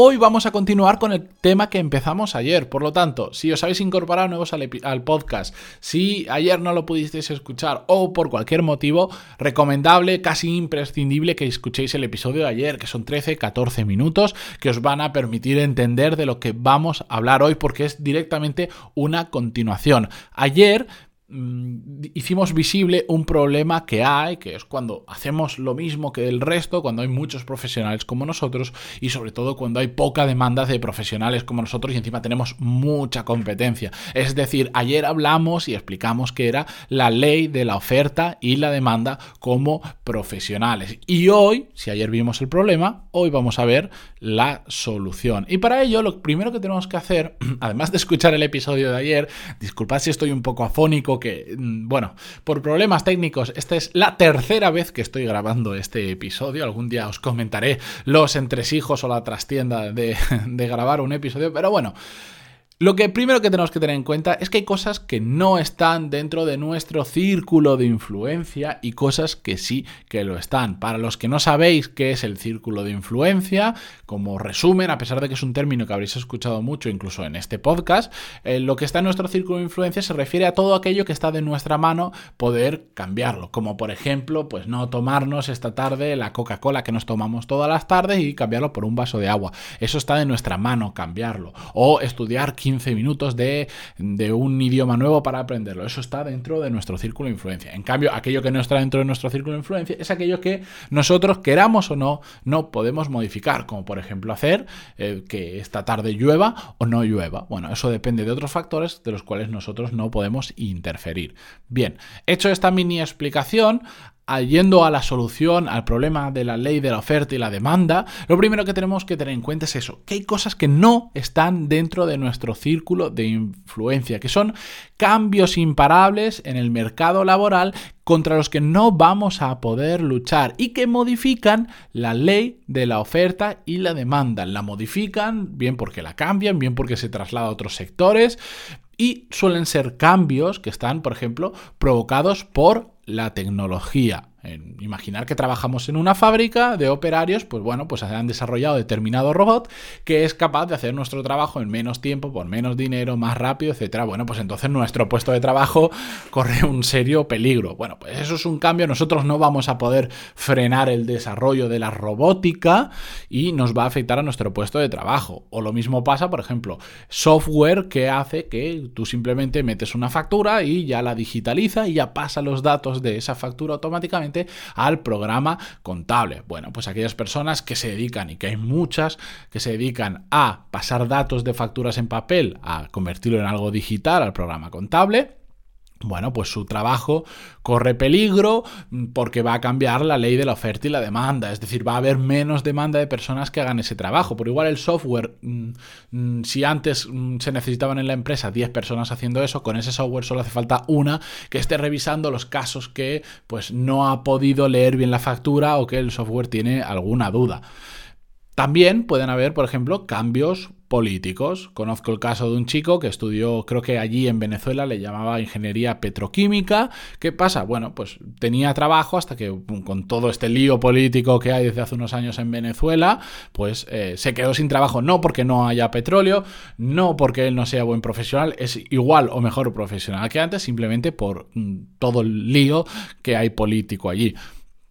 Hoy vamos a continuar con el tema que empezamos ayer, por lo tanto, si os habéis incorporado nuevos al, podcast, si ayer no lo pudisteis escuchar o por cualquier motivo, recomendable, casi imprescindible que escuchéis el episodio de ayer, que son 13-14 minutos, que os van a permitir entender de lo que vamos a hablar hoy, porque es directamente una continuación. Ayer hicimos visible un problema que hay, que es cuando hacemos lo mismo que el resto, cuando hay muchos profesionales como nosotros y sobre todo cuando hay poca demanda de profesionales como nosotros y encima tenemos mucha competencia. Es decir, ayer hablamos y explicamos que era la ley de la oferta y la demanda como profesionales. Y hoy, si ayer vimos el problema, hoy vamos a ver la solución. Y para ello, lo primero que tenemos que hacer, además de escuchar el episodio de ayer, disculpad si estoy un poco afónico, que, mm, bueno, por problemas técnicos, esta es la tercera vez que estoy grabando este episodio. Algún día os comentaré los entresijos o la trastienda de, de grabar un episodio, pero bueno. Lo que primero que tenemos que tener en cuenta es que hay cosas que no están dentro de nuestro círculo de influencia y cosas que sí que lo están. Para los que no sabéis qué es el círculo de influencia, como resumen, a pesar de que es un término que habréis escuchado mucho incluso en este podcast, eh, lo que está en nuestro círculo de influencia se refiere a todo aquello que está de nuestra mano poder cambiarlo. Como por ejemplo, pues no tomarnos esta tarde la Coca-Cola que nos tomamos todas las tardes y cambiarlo por un vaso de agua. Eso está de nuestra mano cambiarlo. O estudiar 15 minutos de, un idioma nuevo para aprenderlo. Eso está dentro de nuestro círculo de influencia. En cambio, aquello que no está dentro de nuestro círculo de influencia es aquello que nosotros, queramos o no, no podemos modificar. Como por ejemplo hacer eh, que esta tarde llueva o no llueva. Bueno, eso depende de otros factores de los cuales nosotros no podemos interferir. Bien, hecho esta mini explicación, yendo a la solución al problema de la ley de la oferta y la demanda, lo primero que tenemos que tener en cuenta es eso, que hay cosas que no están dentro de nuestro círculo de influencia, que son cambios imparables en el mercado laboral contra los que no vamos a poder luchar y que modifican la ley de la oferta y la demanda. La modifican bien porque la cambian, bien porque se traslada a otros sectores y suelen ser cambios que están, por ejemplo, provocados por la tecnología. En imaginar que trabajamos en una fábrica de operarios, pues bueno, pues han desarrollado determinado robot que es capaz de hacer nuestro trabajo en menos tiempo, por menos dinero, más rápido, etcétera. Bueno, pues entonces nuestro puesto de trabajo corre un serio peligro. Bueno, pues eso es un cambio. Nosotros no vamos a poder frenar el desarrollo de la robótica y nos va a afectar a nuestro puesto de trabajo. O lo mismo pasa, por ejemplo, software que hace que tú simplemente metes una factura y ya la digitaliza y ya pasa los datos de esa factura automáticamente al programa contable. Bueno, pues aquellas personas que se dedican, y que hay muchas, que se dedican a pasar datos de facturas en papel, a convertirlo en algo digital al programa contable, bueno, pues su trabajo corre peligro porque va a cambiar la ley de la oferta y la demanda, es decir, va a haber menos demanda de personas que hagan ese trabajo. Por igual el software, mm, mm, si antes mm, se necesitaban en la empresa 10 personas haciendo eso, con ese software solo hace falta una que esté revisando los casos que pues no ha podido leer bien la factura o que el software tiene alguna duda. También pueden haber, por ejemplo, cambios políticos. Conozco el caso de un chico que estudió, creo que allí en Venezuela le llamaba ingeniería petroquímica. ¿Qué pasa? Bueno, pues tenía trabajo hasta que con todo este lío político que hay desde hace unos años en Venezuela, pues eh, se quedó sin trabajo. No porque no haya petróleo, no porque él no sea buen profesional, es igual o mejor profesional que antes, simplemente por mm, todo el lío que hay político allí.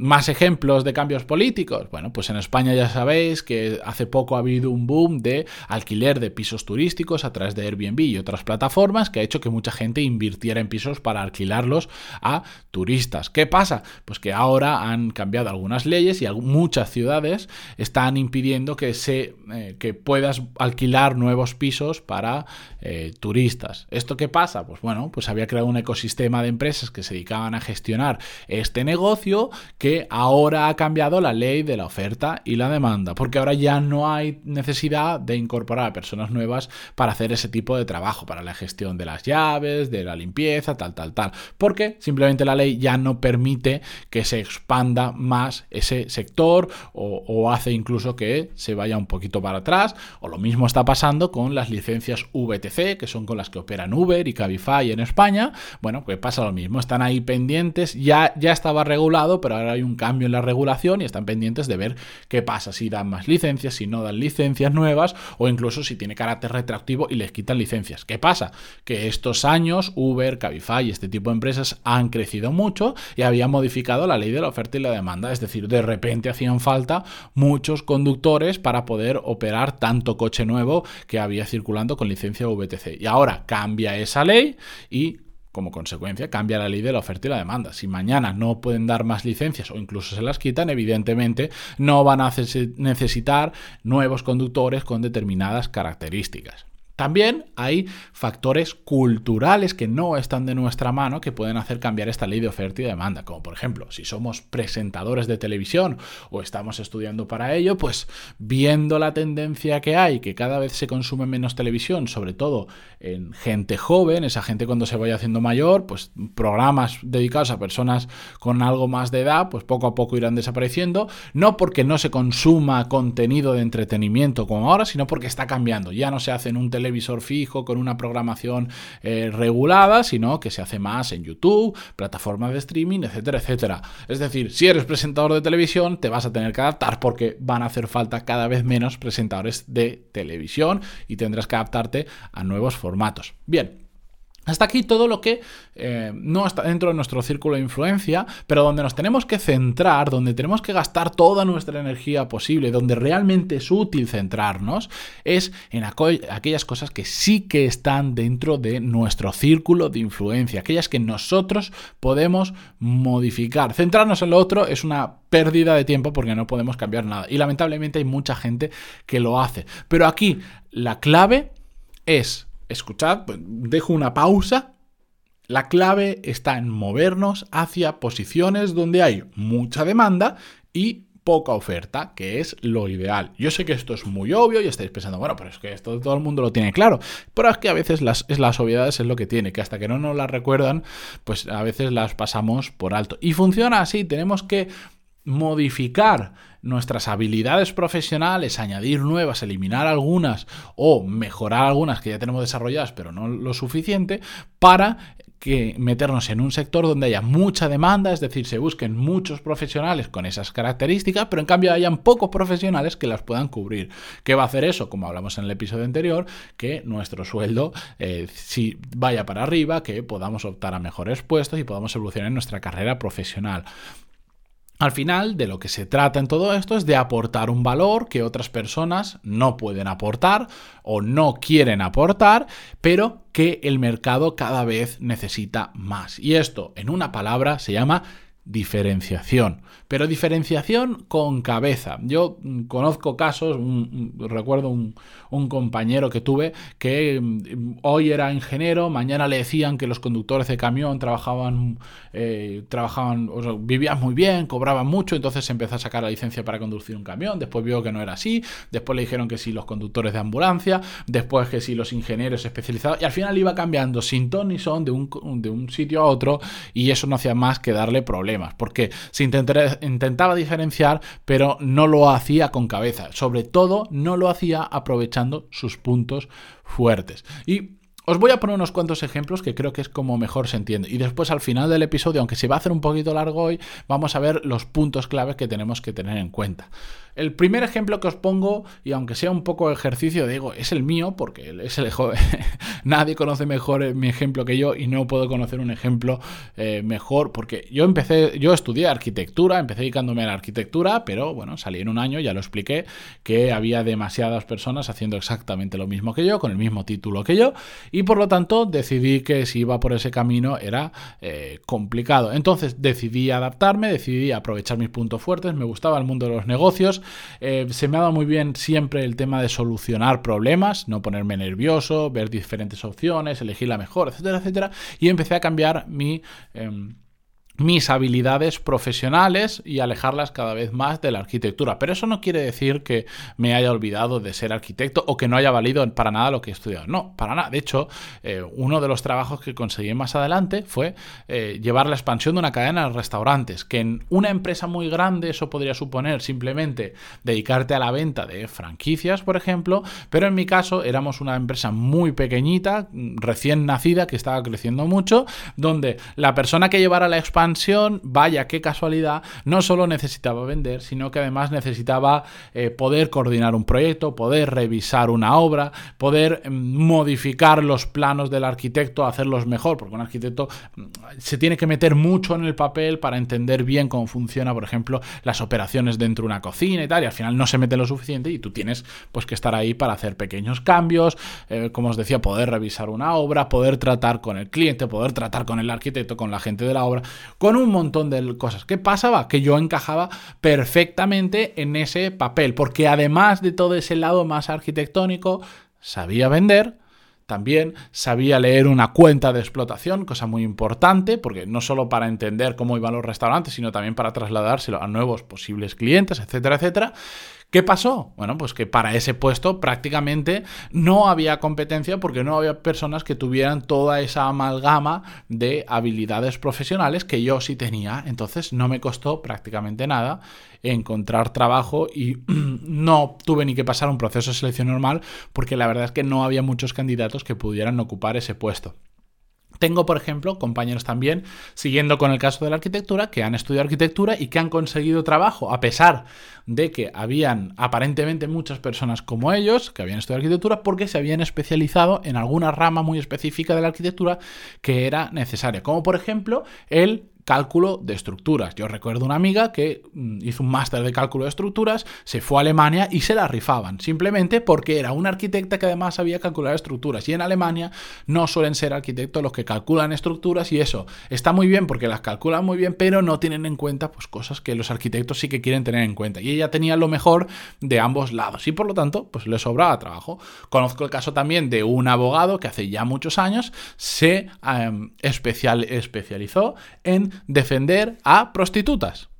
Más ejemplos de cambios políticos. Bueno, pues en España ya sabéis que hace poco ha habido un boom de alquiler de pisos turísticos a través de Airbnb y otras plataformas que ha hecho que mucha gente invirtiera en pisos para alquilarlos a turistas. ¿Qué pasa? Pues que ahora han cambiado algunas leyes y muchas ciudades están impidiendo que, se, eh, que puedas alquilar nuevos pisos para eh, turistas. ¿Esto qué pasa? Pues bueno, pues había creado un ecosistema de empresas que se dedicaban a gestionar este negocio que ahora ha cambiado la ley de la oferta y la demanda, porque ahora ya no hay necesidad de incorporar a personas nuevas para hacer ese tipo de trabajo, para la gestión de las llaves, de la limpieza, tal, tal, tal, porque simplemente la ley ya no permite que se expanda más ese sector o, o hace incluso que se vaya un poquito para atrás, o lo mismo está pasando con las licencias VTC, que son con las que operan Uber y Cabify en España, bueno, pues pasa lo mismo, están ahí pendientes, ya, ya estaba regulado, pero ahora hay un cambio en la regulación y están pendientes de ver qué pasa, si dan más licencias, si no dan licencias nuevas o incluso si tiene carácter retroactivo y les quitan licencias. ¿Qué pasa? Que estos años Uber, Cabify y este tipo de empresas han crecido mucho y habían modificado la ley de la oferta y la demanda, es decir, de repente hacían falta muchos conductores para poder operar tanto coche nuevo que había circulando con licencia VTC. Y ahora cambia esa ley y como consecuencia, cambia la ley de la oferta y la demanda. Si mañana no pueden dar más licencias o incluso se las quitan, evidentemente no van a necesitar nuevos conductores con determinadas características. También hay factores culturales que no están de nuestra mano que pueden hacer cambiar esta ley de oferta y demanda, como por ejemplo, si somos presentadores de televisión o estamos estudiando para ello, pues viendo la tendencia que hay, que cada vez se consume menos televisión, sobre todo en gente joven, esa gente cuando se vaya haciendo mayor, pues programas dedicados a personas con algo más de edad, pues poco a poco irán desapareciendo, no porque no se consuma contenido de entretenimiento como ahora, sino porque está cambiando, ya no se hace en un televisor televisor fijo con una programación eh, regulada, sino que se hace más en YouTube, plataformas de streaming, etcétera, etcétera. Es decir, si eres presentador de televisión, te vas a tener que adaptar porque van a hacer falta cada vez menos presentadores de televisión y tendrás que adaptarte a nuevos formatos. Bien, hasta aquí todo lo que eh, no está dentro de nuestro círculo de influencia, pero donde nos tenemos que centrar, donde tenemos que gastar toda nuestra energía posible, donde realmente es útil centrarnos, es en aquellas cosas que sí que están dentro de nuestro círculo de influencia, aquellas que nosotros podemos modificar. Centrarnos en lo otro es una pérdida de tiempo porque no podemos cambiar nada. Y lamentablemente hay mucha gente que lo hace. Pero aquí la clave es escuchad, pues, dejo una pausa. La clave está en movernos hacia posiciones donde hay mucha demanda y poca oferta, que es lo ideal. Yo sé que esto es muy obvio y estáis pensando, bueno, pero es que esto todo el mundo lo tiene claro, pero es que a veces las, las obviedades es lo que tiene, que hasta que no nos las recuerdan, pues a veces las pasamos por alto. Y funciona así, tenemos que modificar nuestras habilidades profesionales, añadir nuevas, eliminar algunas o mejorar algunas que ya tenemos desarrolladas pero no lo suficiente para que meternos en un sector donde haya mucha demanda, es decir, se busquen muchos profesionales con esas características, pero en cambio hayan pocos profesionales que las puedan cubrir. ¿Qué va a hacer eso? Como hablamos en el episodio anterior, que nuestro sueldo eh, si vaya para arriba, que podamos optar a mejores puestos y podamos evolucionar en nuestra carrera profesional. Al final, de lo que se trata en todo esto es de aportar un valor que otras personas no pueden aportar o no quieren aportar, pero que el mercado cada vez necesita más. Y esto, en una palabra, se llama diferenciación. Pero diferenciación con cabeza. Yo mm, conozco casos, recuerdo un, compañero que tuve que mm, hoy era ingeniero, mañana le decían que los conductores de camión trabajaban, eh, trabajaban vivían muy bien, cobraban mucho, entonces empezó a sacar la licencia para conducir un camión, después vio que no era así, después le dijeron que sí los conductores de ambulancia, después que sí los ingenieros especializados, y al final iba cambiando sin ton ni son de un, de un sitio a otro, y eso no hacía más que darle problemas porque se intentaba diferenciar, pero no lo hacía con cabeza. Sobre todo, no lo hacía aprovechando sus puntos fuertes. Y os voy a poner unos cuantos ejemplos que creo que es como mejor se entiende. Y después al final del episodio, aunque se va a hacer un poquito largo hoy, vamos a ver los puntos claves que tenemos que tener en cuenta. El primer ejemplo que os pongo, y aunque sea un poco ejercicio, digo, es el mío, porque es el nadie conoce mejor mi ejemplo que yo y no puedo conocer un ejemplo eh, mejor, porque yo empecé, yo estudié arquitectura, empecé dedicándome a la arquitectura, pero bueno, salí en un año, ya lo expliqué, que había demasiadas personas haciendo exactamente lo mismo que yo, con el mismo título que yo, y por lo tanto decidí que si iba por ese camino era eh, complicado. Entonces decidí adaptarme, decidí aprovechar mis puntos fuertes, me gustaba el mundo de los negocios, eh, se me ha dado muy bien siempre el tema de solucionar problemas, no ponerme nervioso, ver diferentes opciones, elegir la mejor, etcétera, etcétera. Y empecé a cambiar mi... Em, mis habilidades profesionales y alejarlas cada vez más de la arquitectura. Pero eso no quiere decir que me haya olvidado de ser arquitecto o que no haya valido para nada lo que he estudiado. No, para nada. De hecho, eh, uno de los trabajos que conseguí más adelante fue eh, llevar la expansión de una cadena de restaurantes, que en una empresa muy grande eso podría suponer simplemente dedicarte a la venta de franquicias, por ejemplo, pero en mi caso éramos una empresa muy pequeñita, recién nacida, que estaba creciendo mucho, donde la persona que llevara la expansión vaya qué casualidad, no solo necesitaba vender, sino que además necesitaba eh, poder coordinar un proyecto, poder revisar una obra, poder mm, modificar los planos del arquitecto, hacerlos mejor, porque un arquitecto mm, se tiene que meter mucho en el papel para entender bien cómo funciona, por ejemplo, las operaciones dentro de una cocina y tal, y al final no se mete lo suficiente y tú tienes pues que estar ahí para hacer pequeños cambios, eh, como os decía, poder revisar una obra, poder tratar con el cliente, poder tratar con el arquitecto, con la gente de la obra, con un montón de cosas. ¿Qué pasaba? Que yo encajaba perfectamente en ese papel, porque además de todo ese lado más arquitectónico, sabía vender, también sabía leer una cuenta de explotación, cosa muy importante, porque no solo para entender cómo iban los restaurantes, sino también para trasladárselo a nuevos posibles clientes, etcétera, etcétera. ¿Qué pasó? Bueno, pues que para ese puesto prácticamente no había competencia porque no había personas que tuvieran toda esa amalgama de habilidades profesionales que yo sí tenía. Entonces no me costó prácticamente nada encontrar trabajo y no tuve ni que pasar un proceso de selección normal porque la verdad es que no había muchos candidatos que pudieran ocupar ese puesto. Tengo, por ejemplo, compañeros también, siguiendo con el caso de la arquitectura, que han estudiado arquitectura y que han conseguido trabajo, a pesar de que habían aparentemente muchas personas como ellos, que habían estudiado arquitectura, porque se habían especializado en alguna rama muy específica de la arquitectura que era necesaria, como por ejemplo el cálculo de estructuras. Yo recuerdo una amiga que mm, hizo un máster de cálculo de estructuras, se fue a Alemania y se la rifaban, simplemente porque era una arquitecta que además sabía calcular estructuras. Y en Alemania no suelen ser arquitectos los que calculan estructuras y eso está muy bien porque las calculan muy bien, pero no tienen en cuenta pues, cosas que los arquitectos sí que quieren tener en cuenta. Y ella tenía lo mejor de ambos lados y por lo tanto pues le sobraba trabajo. Conozco el caso también de un abogado que hace ya muchos años se em, especial, especializó en defender a prostitutas.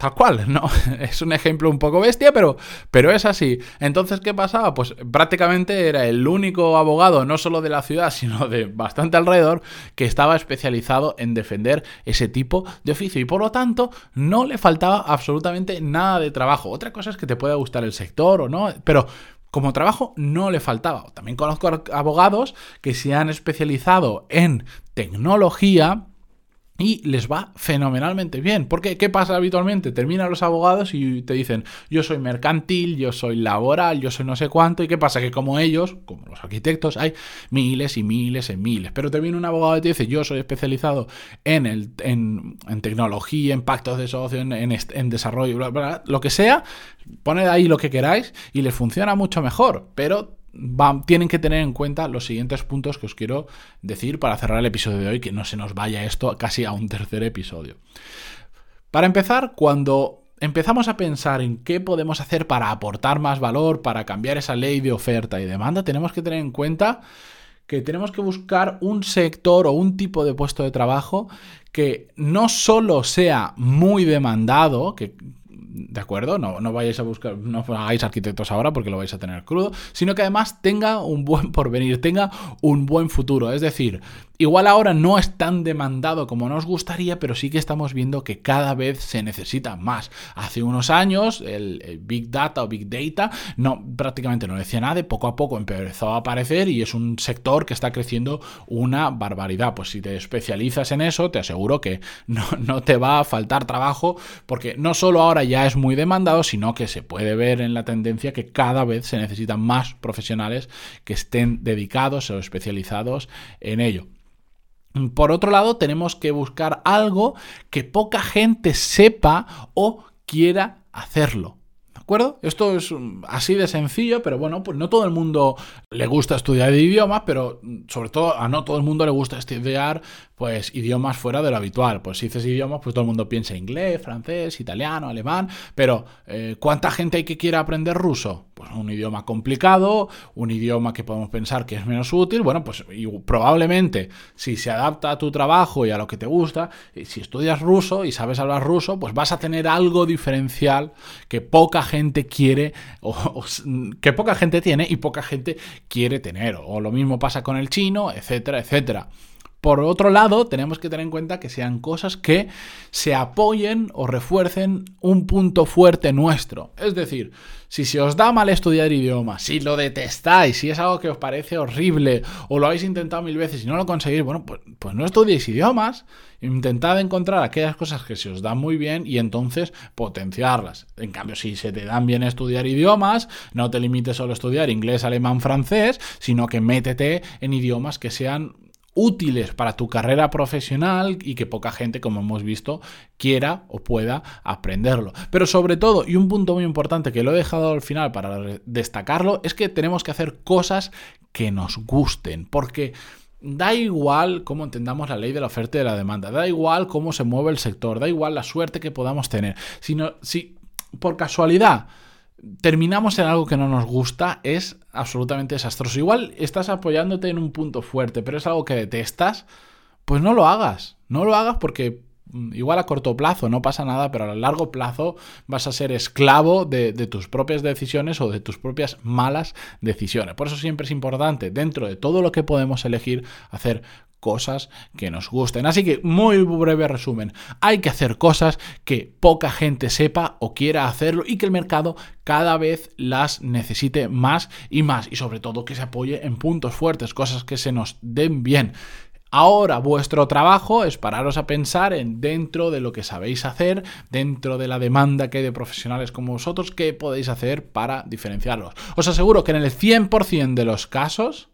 Tal cual, ¿no? Es un ejemplo un poco bestia, pero, pero es así. Entonces, ¿qué pasaba? Pues prácticamente era el único abogado, no solo de la ciudad, sino de bastante alrededor, que estaba especializado en defender ese tipo de oficio. Y por lo tanto, no le faltaba absolutamente nada de trabajo. Otra cosa es que te pueda gustar el sector o no, pero como trabajo no le faltaba. También conozco abogados que se han especializado en tecnología y les va fenomenalmente bien. Porque, ¿qué pasa habitualmente? Terminan los abogados y te dicen, yo soy mercantil, yo soy laboral, yo soy no sé cuánto. ¿Y qué pasa? Que como ellos, como los arquitectos, hay miles y miles y miles. Pero termina un abogado y te dice, yo soy especializado en, el, en, tecnología, en pactos de socio, en, en, desarrollo, lo que sea. Poned ahí lo que queráis y les funciona mucho mejor. Pero tienen que tener en cuenta los siguientes puntos que os quiero decir para cerrar el episodio de hoy, que no se nos vaya esto casi a un tercer episodio. Para empezar, cuando empezamos a pensar en qué podemos hacer para aportar más valor, para cambiar esa ley de oferta y demanda, tenemos que tener en cuenta que tenemos que buscar un sector o un tipo de puesto de trabajo que no solo sea muy demandado, que ¿de acuerdo? No, no vayáis a buscar, no hagáis arquitectos ahora porque lo vais a tener crudo, sino que además tenga un buen porvenir, tenga un buen futuro. Es decir, Igual ahora no es tan demandado como nos gustaría, pero sí que estamos viendo que cada vez se necesita más. Hace unos años el, Big Data o Big Data no, prácticamente no decía nada, y poco a poco empezó a aparecer y es un sector que está creciendo una barbaridad. Pues si te especializas en eso, te aseguro que no, no te va a faltar trabajo, porque no solo ahora ya es muy demandado, sino que se puede ver en la tendencia que cada vez se necesitan más profesionales que estén dedicados o especializados en ello. Por otro lado, tenemos que buscar algo que poca gente sepa o quiera hacerlo acuerdo? Esto es mm, así de sencillo, pero bueno, pues no todo el mundo le gusta estudiar idiomas, pero mm, sobre todo a no todo el mundo le gusta estudiar pues idiomas fuera de lo habitual. Pues si dices idiomas, pues todo el mundo piensa inglés, francés, italiano, alemán, pero eh, ¿cuánta gente hay que quiere aprender ruso? Pues un idioma complicado, un idioma que podemos pensar que es menos útil, bueno, pues probablemente si se adapta a tu trabajo y a lo que te gusta, si estudias ruso y sabes hablar ruso, pues vas a tener algo diferencial que poca gente quiere, o, que poca gente tiene y poca gente quiere tener. O lo mismo pasa con el chino, etcétera, etcétera. Por otro lado, tenemos que tener en cuenta que sean cosas que se apoyen o refuercen un punto fuerte nuestro. Es decir, si se os da mal estudiar idiomas, si lo detestáis, si es algo que os parece horrible o lo habéis intentado mil veces y no lo conseguís, bueno, pues, pues no estudiéis idiomas. Intentad encontrar aquellas cosas que se os dan muy bien y entonces potenciarlas. En cambio, si se te dan bien estudiar idiomas, no te limites solo a estudiar inglés, alemán, francés, sino que métete en idiomas que sean útiles para tu carrera profesional y que poca gente, como hemos visto, quiera o pueda aprenderlo. Pero sobre todo, y un punto muy importante que lo he dejado al final para destacarlo, es que tenemos que hacer cosas que nos gusten, porque Da igual cómo entendamos la ley de la oferta y de la demanda, da igual cómo se mueve el sector, da igual la suerte que podamos tener. Sino, si por casualidad terminamos en algo que no nos gusta, es absolutamente desastroso. Igual estás apoyándote en un punto fuerte, pero es algo que detestas, pues no lo hagas. No lo hagas porque igual a corto plazo no pasa nada, pero a largo plazo vas a ser esclavo de, de, tus propias decisiones o de tus propias malas decisiones. Por eso siempre es importante, dentro de todo lo que podemos elegir, hacer cosas que nos gusten. Así que, muy breve resumen, hay que hacer cosas que poca gente sepa o quiera hacerlo y que el mercado cada vez las necesite más y más y sobre todo que se apoye en puntos fuertes, cosas que se nos den bien. Ahora vuestro trabajo es pararos a pensar en dentro de lo que sabéis hacer, dentro de la demanda que hay de profesionales como vosotros, qué podéis hacer para diferenciarlos. Os aseguro que en el 100% de los casos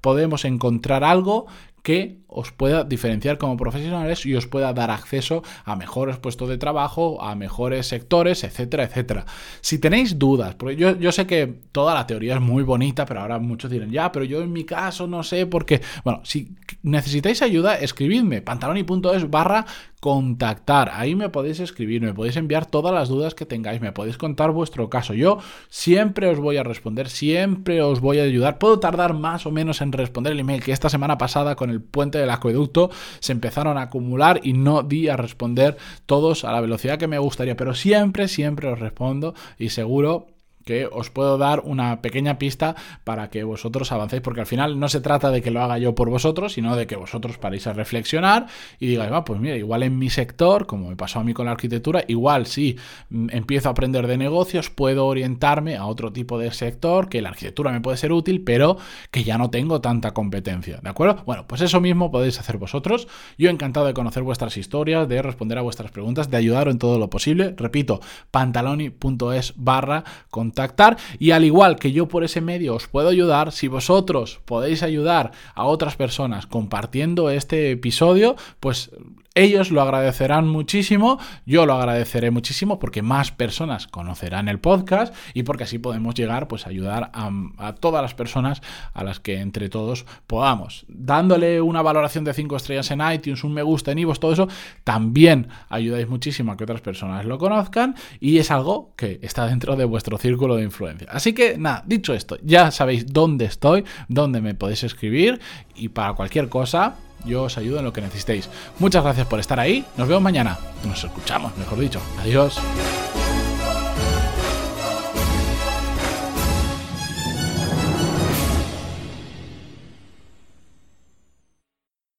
podemos encontrar algo que os pueda diferenciar como profesionales y os pueda dar acceso a mejores puestos de trabajo, a mejores sectores, etcétera, etcétera. Si tenéis dudas, porque yo, sé que toda la teoría es muy bonita, pero ahora muchos dirán, ya, pero yo en mi caso no sé por qué. Bueno, si necesitáis ayuda, escribidme pantaloni.es barra contactar. Ahí me podéis escribir, me podéis enviar todas las dudas que tengáis, me podéis contar vuestro caso. Yo siempre os voy a responder, siempre os voy a ayudar. Puedo tardar más o menos en responder el email que esta semana pasada con el puente del acueducto se empezaron a acumular y no di a responder todos a la velocidad que me gustaría, pero siempre, siempre os respondo y seguro que os puedo dar una pequeña pista para que vosotros avancéis, porque al final no se trata de que lo haga yo por vosotros, sino de que vosotros paréis a reflexionar y digáis, va, pues mira, igual en mi sector, como me pasó a mí con la arquitectura, igual si mm, empiezo a aprender de negocios, puedo orientarme a otro tipo de sector, que la arquitectura me puede ser útil, pero que ya no tengo tanta competencia, ¿de acuerdo? Bueno, pues eso mismo podéis hacer vosotros. Yo encantado de conocer vuestras historias, de responder a vuestras preguntas, de ayudaros en todo lo posible. Repito, pantaloni.es barra con contactar. Y al igual que yo por ese medio os puedo ayudar, si vosotros podéis ayudar a otras personas compartiendo este episodio, pues ellos lo agradecerán muchísimo, yo lo agradeceré muchísimo porque más personas conocerán el podcast y porque así podemos llegar pues a ayudar a, todas las personas a las que entre todos podamos. Dándole una valoración de 5 estrellas en iTunes, un me gusta en iVoox, todo eso, también ayudáis muchísimo a que otras personas lo conozcan y es algo que está dentro de vuestro círculo de influencia. Así que nada, dicho esto, ya sabéis dónde estoy, dónde me podéis escribir y para cualquier cosa yo os ayudo en lo que necesitéis. Muchas gracias por estar ahí. Nos vemos mañana. Nos escuchamos, mejor dicho. Adiós.